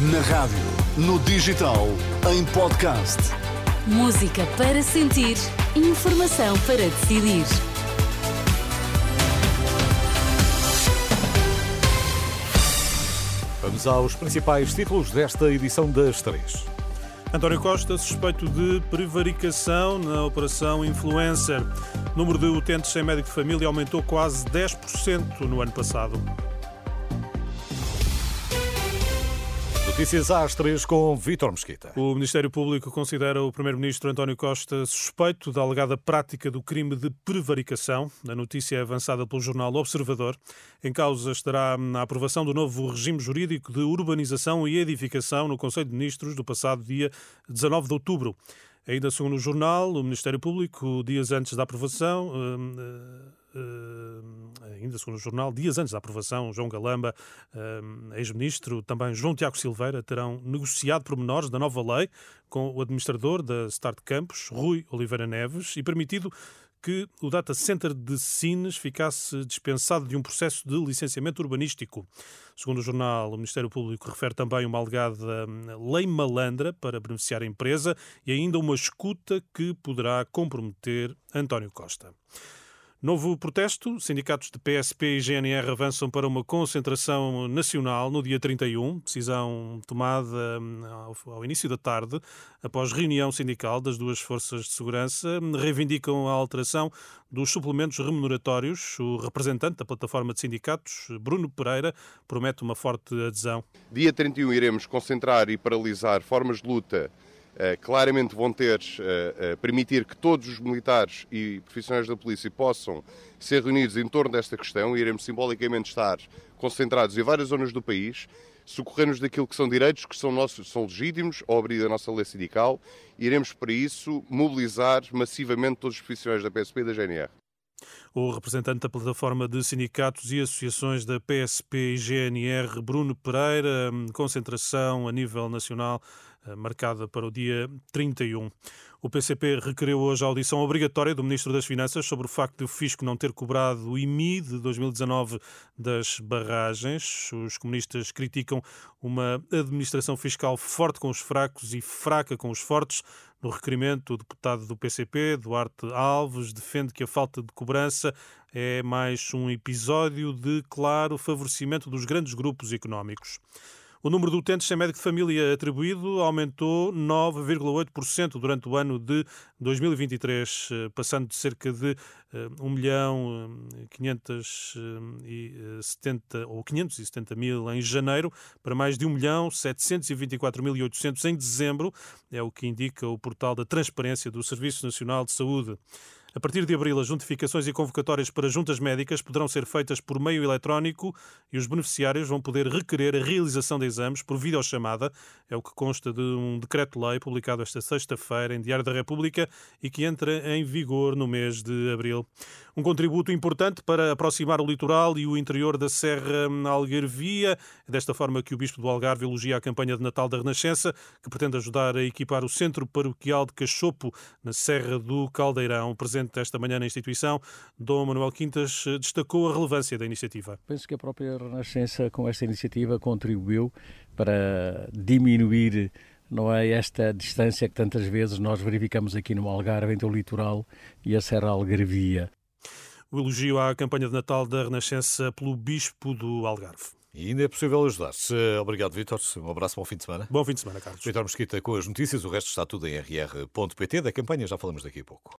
Na rádio, no digital, em podcast. Música para sentir, informação para decidir. Vamos aos principais títulos desta edição das três. António Costa suspeito de prevaricação na Operação Influencer. O número de utentes sem médico de família aumentou quase 10% no ano passado. Notícias às três com Vítor Mesquita. O Ministério Público considera o Primeiro-Ministro António Costa suspeito da alegada prática do crime de prevaricação. A notícia é avançada pelo jornal Observador. Em causa estará a aprovação do novo regime jurídico de urbanização e edificação no Conselho de Ministros do passado dia 19 de outubro. Ainda segundo o jornal, o Ministério Público, dias antes da aprovação, hum, hum, ainda segundo o jornal, dias antes da aprovação, João Galamba, hum, ex-ministro, também João Tiago Silveira, terão negociado pormenores da nova lei com o administrador da Start Campus, Rui Oliveira Neves, e permitido que o data center de Sines ficasse dispensado de um processo de licenciamento urbanístico. Segundo o jornal, o Ministério Público refere também uma alegada lei malandra para beneficiar a empresa e ainda uma escuta que poderá comprometer António Costa. Novo protesto. Sindicatos de PSP e GNR avançam para uma concentração nacional no dia 31. Decisão tomada hum, ao, início da tarde, após reunião sindical das duas forças de segurança. Reivindicam a alteração dos suplementos remuneratórios. O representante da plataforma de sindicatos, Bruno Pereira, promete uma forte adesão. Dia 31 iremos concentrar e paralisar formas de luta claramente vão ter, uh, uh, permitir que todos os militares e profissionais da polícia possam ser reunidos em torno desta questão e iremos simbolicamente estar concentrados em várias zonas do país, socorrendo-nos daquilo que são direitos que são, nossos, são legítimos ao abrir a nossa lei sindical. Iremos, para isso, mobilizar massivamente todos os profissionais da PSP e da GNR. O representante da plataforma de sindicatos e associações da PSP e GNR, Bruno Pereira, hum, concentração a nível nacional eh, marcada para o dia 31. O PCP requereu hoje a audição obrigatória do Ministro das Finanças sobre o facto de o Fisco não ter cobrado o IMI de 2019 das barragens. Os comunistas criticam uma administração fiscal forte com os fracos e fraca com os fortes. No requerimento, o deputado do PCP, Duarte Alves, defende que a falta de cobrança é mais um episódio de claro favorecimento dos grandes grupos económicos. O número de utentes sem médico de família atribuído aumentou 9,8% durante o ano de 2023, eh, passando de cerca de 1 eh, milhão 570 eh, ou 570 mil em janeiro para mais de 1 milhão 724 mil 800 em dezembro, é o que indica o portal da Transparência do Serviço Nacional de Saúde. A partir de abril, as notificações e convocatórias para juntas médicas poderão ser feitas por meio eletrónico e os beneficiários vão poder requerer a realização de exames por videochamada. É o que consta de um decreto-lei publicado esta sexta-feira em Diário da República e que entra em vigor no mês de abril. Um contributo importante para aproximar o litoral e o interior da Serra Algarvia. Desta forma que o Bispo do Algarve elogia a campanha de Natal da Renascença, que pretende ajudar a equipar o Centro Paroquial de Cachopo, na Serra do Caldeirão. Presente esta manhã na instituição, Dom Manuel Quintas destacou a relevância da iniciativa. Penso que a própria Renascença, com esta iniciativa, contribuiu para diminuir não é esta distância que tantas vezes nós verificamos aqui no Algarve entre o litoral e a Serra Algarvia. O elogio à campanha de Natal da Renascença pelo Bispo do Algarve. E ainda é possível ajudar-se. Obrigado, Vítor. Um abraço, bom fim de semana. Bom fim de semana, Carlos. Vítor Mesquita com as notícias. O resto está tudo em rr.pt. Da campanha já falamos daqui a pouco.